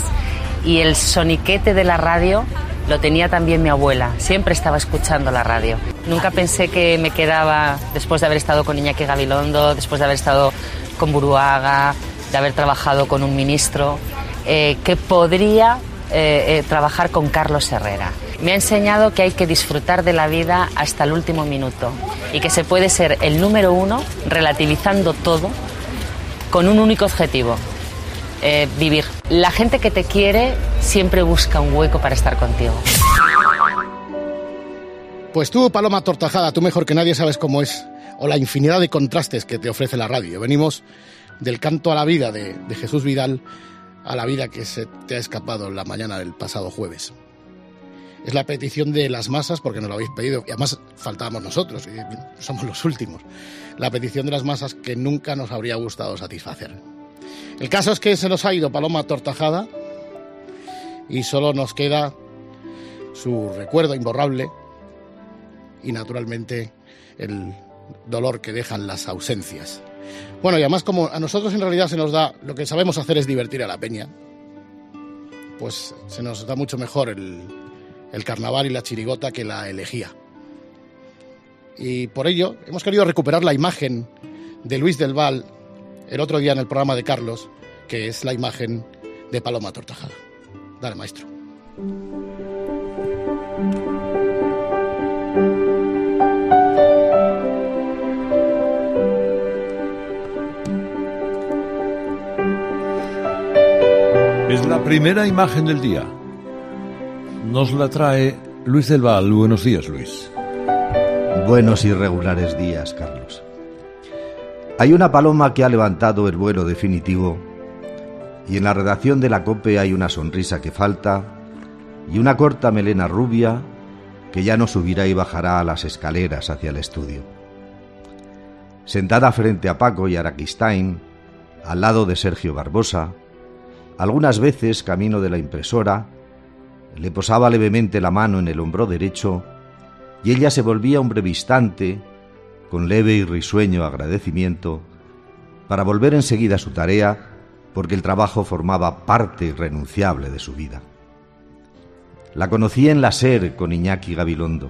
y el soniquete de la radio lo tenía también mi abuela, siempre estaba escuchando la radio. Nunca pensé que me quedaba, después de haber estado con Iñaki Gabilondo, después de haber estado con Buruaga, de haber trabajado con un ministro, eh, que podría eh, eh, trabajar con Carlos Herrera. Me ha enseñado que hay que disfrutar de la vida hasta el último minuto y que se puede ser el número uno relativizando todo con un único objetivo, eh, vivir. La gente que te quiere siempre busca un hueco para estar contigo. Pues tú, Paloma Tortajada, tú mejor que nadie sabes cómo es, o la infinidad de contrastes que te ofrece la radio. Venimos del canto a la vida de, de Jesús Vidal a la vida que se te ha escapado en la mañana del pasado jueves. Es la petición de las masas, porque nos lo habéis pedido, y además faltábamos nosotros, y somos los últimos. La petición de las masas que nunca nos habría gustado satisfacer. El caso es que se nos ha ido Paloma Tortajada y solo nos queda su recuerdo imborrable y naturalmente el dolor que dejan las ausencias. Bueno, y además como a nosotros en realidad se nos da, lo que sabemos hacer es divertir a la peña, pues se nos da mucho mejor el, el carnaval y la chirigota que la elegía. Y por ello hemos querido recuperar la imagen de Luis del Val el otro día en el programa de Carlos, que es la imagen de Paloma Tortajada. Dale, maestro. Es la primera imagen del día. Nos la trae Luis del Val. Buenos días, Luis. Buenos y regulares días, Carlos. Hay una paloma que ha levantado el vuelo definitivo y en la redacción de la COPE hay una sonrisa que falta y una corta melena rubia que ya no subirá y bajará a las escaleras hacia el estudio. Sentada frente a Paco y Araquistain, al lado de Sergio Barbosa, algunas veces, camino de la impresora, le posaba levemente la mano en el hombro derecho y ella se volvía un breve instante, con leve y risueño agradecimiento, para volver enseguida a su tarea porque el trabajo formaba parte irrenunciable de su vida. La conocí en la SER con Iñaki Gabilondo.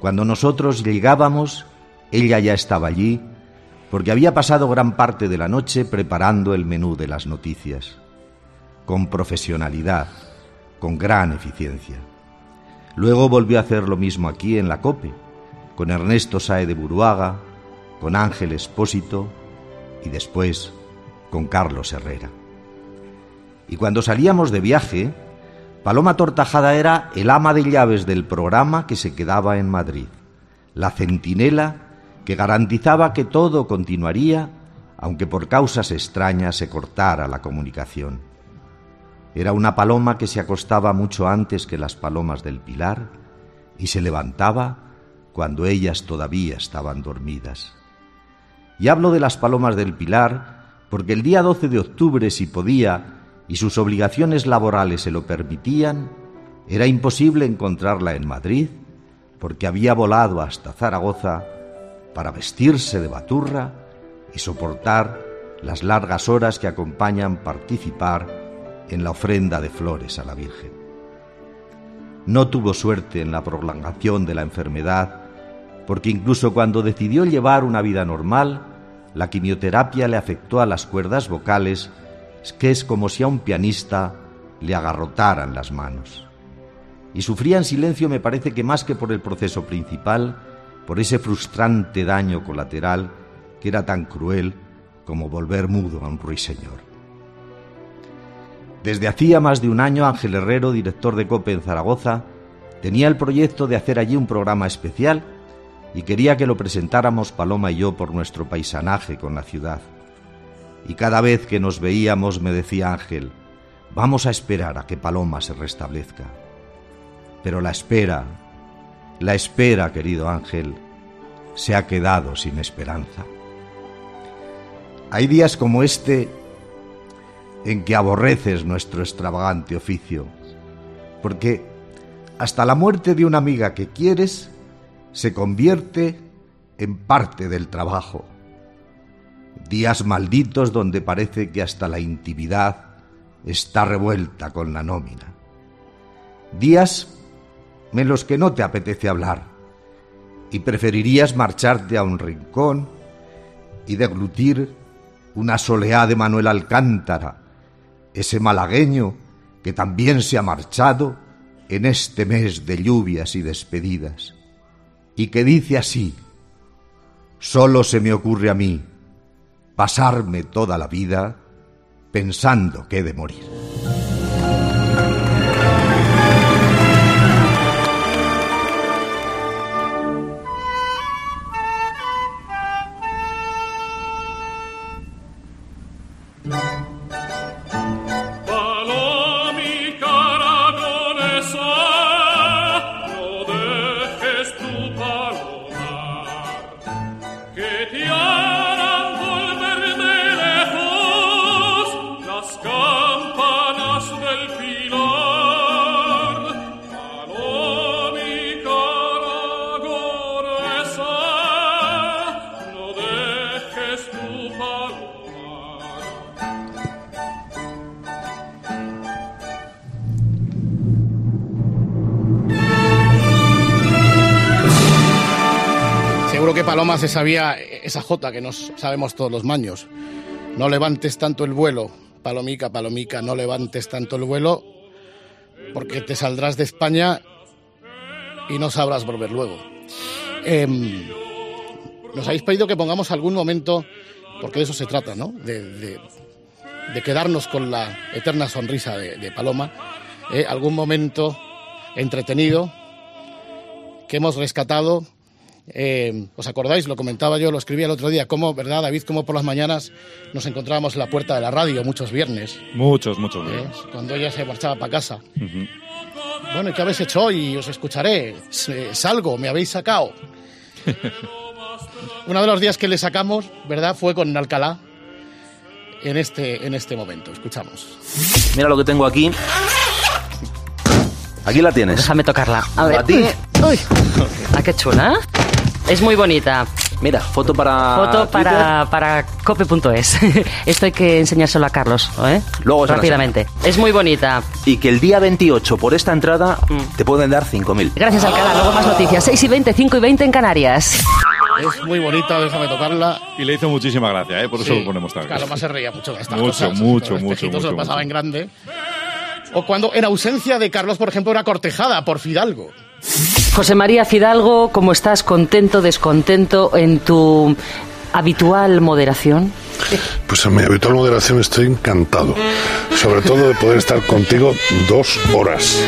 Cuando nosotros llegábamos, ella ya estaba allí porque había pasado gran parte de la noche preparando el menú de las noticias, con profesionalidad, con gran eficiencia. Luego volvió a hacer lo mismo aquí en la COPE, con Ernesto Sae de Buruaga, con Ángel Espósito y después con Carlos Herrera. Y cuando salíamos de viaje, Paloma Tortajada era el ama de llaves del programa que se quedaba en Madrid, la centinela que garantizaba que todo continuaría aunque por causas extrañas se cortara la comunicación. Era una paloma que se acostaba mucho antes que las palomas del Pilar y se levantaba cuando ellas todavía estaban dormidas. Y hablo de las palomas del Pilar porque el día 12 de octubre, si podía, y sus obligaciones laborales se lo permitían, era imposible encontrarla en Madrid, porque había volado hasta Zaragoza para vestirse de baturra y soportar las largas horas que acompañan participar en la ofrenda de flores a la Virgen. No tuvo suerte en la prolongación de la enfermedad, porque incluso cuando decidió llevar una vida normal, la quimioterapia le afectó a las cuerdas vocales, que es como si a un pianista le agarrotaran las manos. Y sufría en silencio me parece que más que por el proceso principal, por ese frustrante daño colateral que era tan cruel como volver mudo a un ruiseñor. Desde hacía más de un año Ángel Herrero, director de COPE en Zaragoza, tenía el proyecto de hacer allí un programa especial y quería que lo presentáramos Paloma y yo por nuestro paisanaje con la ciudad. Y cada vez que nos veíamos me decía Ángel, vamos a esperar a que Paloma se restablezca. Pero la espera, la espera, querido Ángel, se ha quedado sin esperanza. Hay días como este en que aborreces nuestro extravagante oficio, porque hasta la muerte de una amiga que quieres se convierte en parte del trabajo. Días malditos donde parece que hasta la intimidad está revuelta con la nómina. Días en los que no te apetece hablar y preferirías marcharte a un rincón y deglutir una soleá de Manuel Alcántara, ese malagueño que también se ha marchado en este mes de lluvias y despedidas y que dice así, solo se me ocurre a mí pasarme toda la vida pensando que he de morir. Seguro que Paloma se sabía esa jota que nos sabemos todos los maños. No levantes tanto el vuelo, palomica, palomica, no levantes tanto el vuelo, porque te saldrás de España y no sabrás volver luego. Em, nos habéis pedido que pongamos algún momento porque de eso se trata, ¿no? De, de- de quedarnos con la eterna sonrisa de, de Paloma, eh, algún momento entretenido que hemos rescatado. Eh, ¿Os acordáis? Lo comentaba yo, lo escribí el otro día, cómo, ¿verdad, David? Cómo por las mañanas nos encontrábamos en la puerta de la radio muchos viernes, Muchos, muchos. ¿eh? días. cuando ella se marchaba para casa. Ujú. Bueno, ¿y qué habéis hecho hoy? Os escucharé. Salgo, me habéis sacado. Uno de los días que le sacamos, ¿verdad? Fue con Alcalá en este, en este momento. Escuchamos. Mira lo que tengo aquí. Aquí la tienes. Déjame tocarla. A ver. ¿A ti? Uy. Ah, qué chula. Es muy bonita. Mira, foto para. Foto para, para cope.es. Esto hay que enseñárselo a Carlos, ¿eh? Luego Rápidamente. Es muy bonita. Y que el día 28 por esta entrada te pueden dar 5.000. Gracias, Alcalá. Luego más noticias. 6 y 20, 5 y 20 en Canarias. Es muy bonita, déjame tocarla. Y le hizo muchísima gracia, ¿eh? por eso Sí. lo ponemos también. Claro, más se reía mucho de estas Mucho, cosas. mucho, Los mucho, se mucho, lo pasaba mucho. en grande. O cuando, en ausencia de Carlos, por ejemplo, era cortejada por Fidalgo. José María Fidalgo, ¿cómo estás? ¿Contento, descontento en tu habitual moderación? Pues en mi habitual moderación estoy encantado. Sobre todo de poder estar contigo dos horas.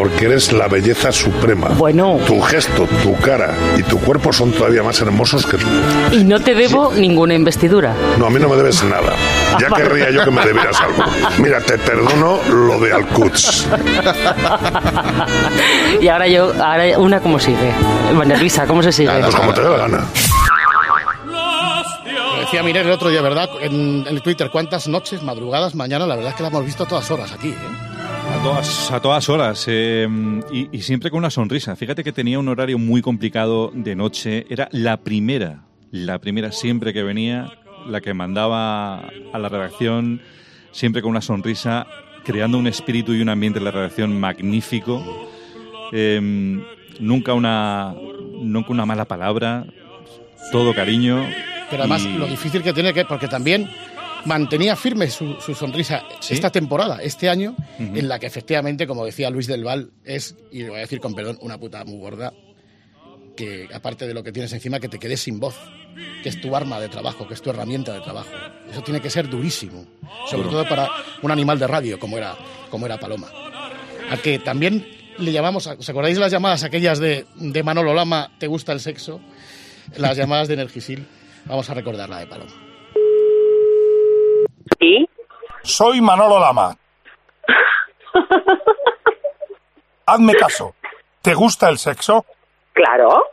Porque eres la belleza suprema. Bueno. Tu gesto, tu cara y tu cuerpo son todavía más hermosos que... Y no te debo ninguna investidura. No, a mí no me debes nada. Ya Ah, vale. querría yo que me debieras algo. Mira, te perdono lo de Alcuts. y ahora yo, ahora una cómo sigue. Bueno, Luisa, ¿cómo se sigue? Pues como te dé la gana. Lo decía Miguel el otro día, ¿verdad? En, en el Twitter, ¿cuántas noches, madrugadas, mañana? La verdad es que la hemos visto a todas horas aquí, ¿eh? A todas, a todas horas eh, y, y siempre con una sonrisa. Fíjate que tenía un horario muy complicado de noche. Era la primera, la primera siempre que venía, la que mandaba a la redacción, siempre con una sonrisa, creando un espíritu y un ambiente en la redacción magnífico. Eh, nunca, una, nunca una mala palabra, todo cariño. Pero además, y- lo difícil que tiene que... Porque también mantenía firme su, su sonrisa esta temporada, este año, en la que efectivamente, como decía Luis del Val, es, y lo voy a decir con perdón, una puta muy gorda, que aparte de lo que tienes encima, que te quedes sin voz, que es tu arma de trabajo, que es tu herramienta de trabajo. Eso tiene que ser durísimo, sobre todo para un animal de radio como era, como era Paloma. A que también le llamamos, ¿os acordáis las llamadas aquellas de, de Manolo Lama, ¿te gusta el sexo? Las llamadas de Energisil. Vamos a recordar la de Paloma. ¿Sí? Soy Manolo Lama. Hazme caso. ¿Te gusta el sexo? Claro.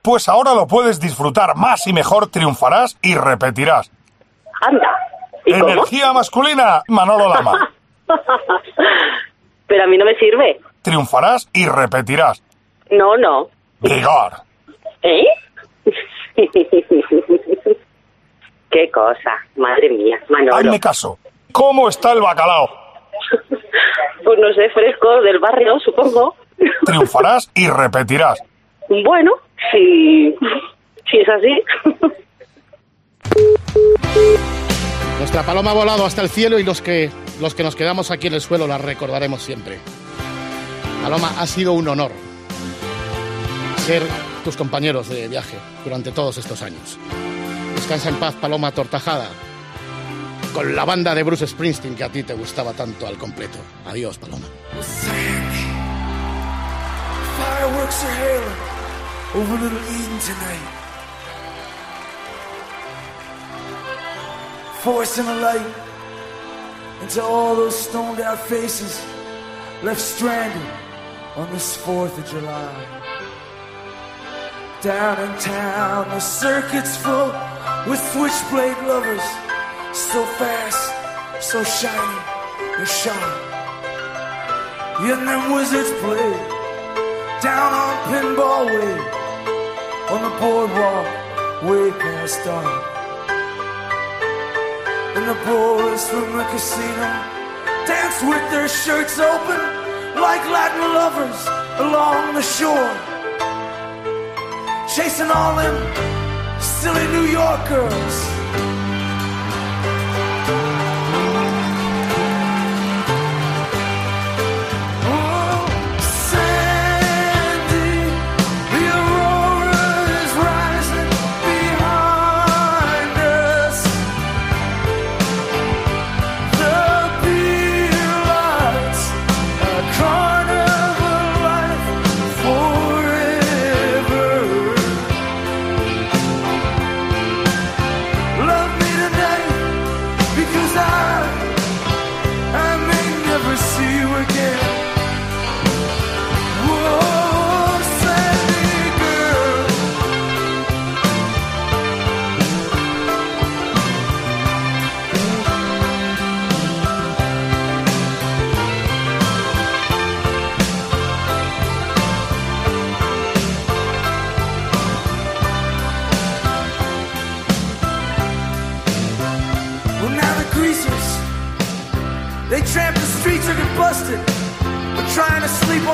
Pues ahora lo puedes disfrutar más y mejor, triunfarás y repetirás. Anda. ¿Y cómo? Energía masculina, Manolo Lama. Pero a mí no me sirve. Triunfarás y repetirás. No, no. Vigor. ¿Eh? Qué cosa. Madre mía, Manolo. Hazme caso. ¿Cómo está el bacalao? Pues no sé, fresco del barrio, supongo. Triunfarás y repetirás. Bueno, si, si es así. Nuestra paloma ha volado hasta el cielo y los que, los que nos quedamos aquí en el suelo la recordaremos siempre. Paloma, ha sido un honor ser tus compañeros de viaje durante todos estos años. Descansa en paz, Paloma Tortajada, con la banda de Bruce Springsteen que a ti te gustaba tanto al completo. Adiós, Paloma. Fireworks are hailing over Little Eden tonight. Forcing a light into all those stoned out faces left stranded on this 4th of July. Down in town, the circuit's full with switchblade lovers. So fast, so shiny, they're sharp. And them wizards play down on Pinball Way, on the boardwalk, way past dark. And the boys from the casino dance with their shirts open like Latin lovers along the shore. Chasing all them silly New York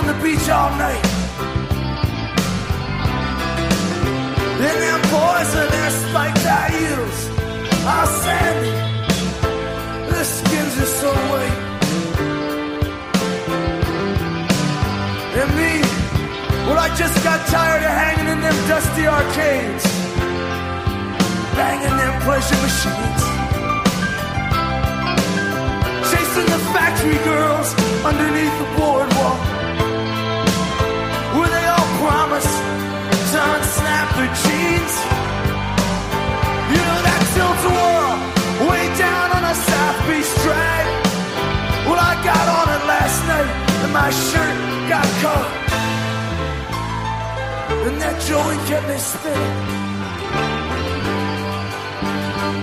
on the beach all night. Then them boys in their spiked high heels, all sandy, their skins are so white. And me, well, I just got tired of hanging in them dusty arcades, banging them pleasure machines. chasing the factory girls underneath the boardwalk, my shirt got caught. And that joint kept me spinning.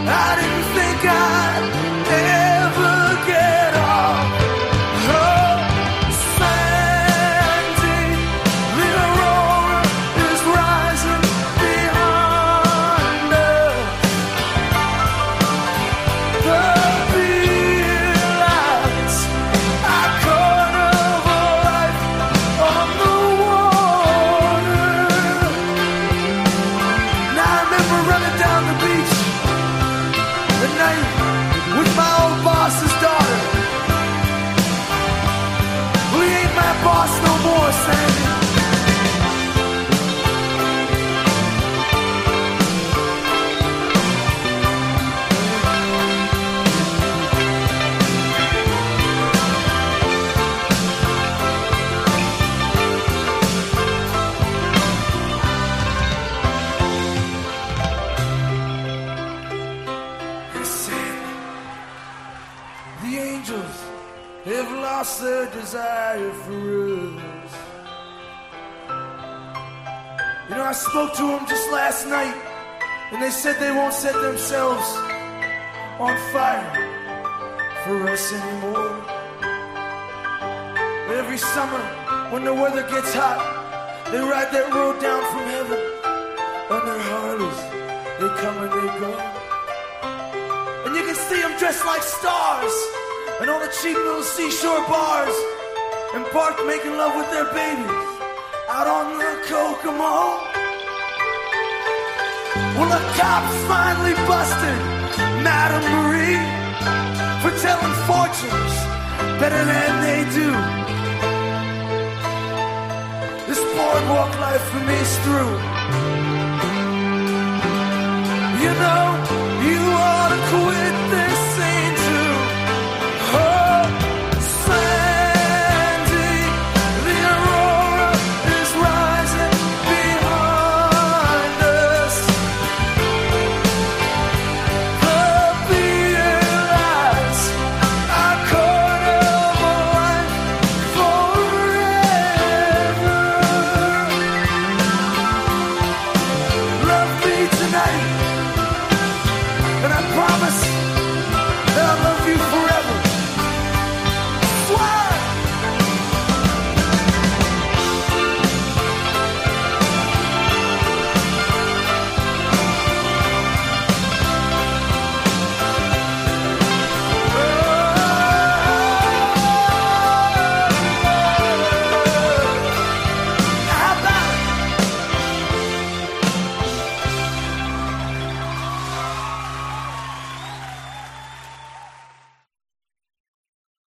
I didn't think I'd spoke to them just last night, and they said they won't set themselves on fire for us anymore. But Every summer, when the weather gets hot, they ride that road down from heaven on their Harleys. They come and they go. And you can see them dressed like stars and on the cheap little seashore bars and parked making love with their babies out on the Kokomo. Well, the cops finally busted Madame Marie for telling fortunes better than they do. This boardwalk life for me is through. You know, you ought to quit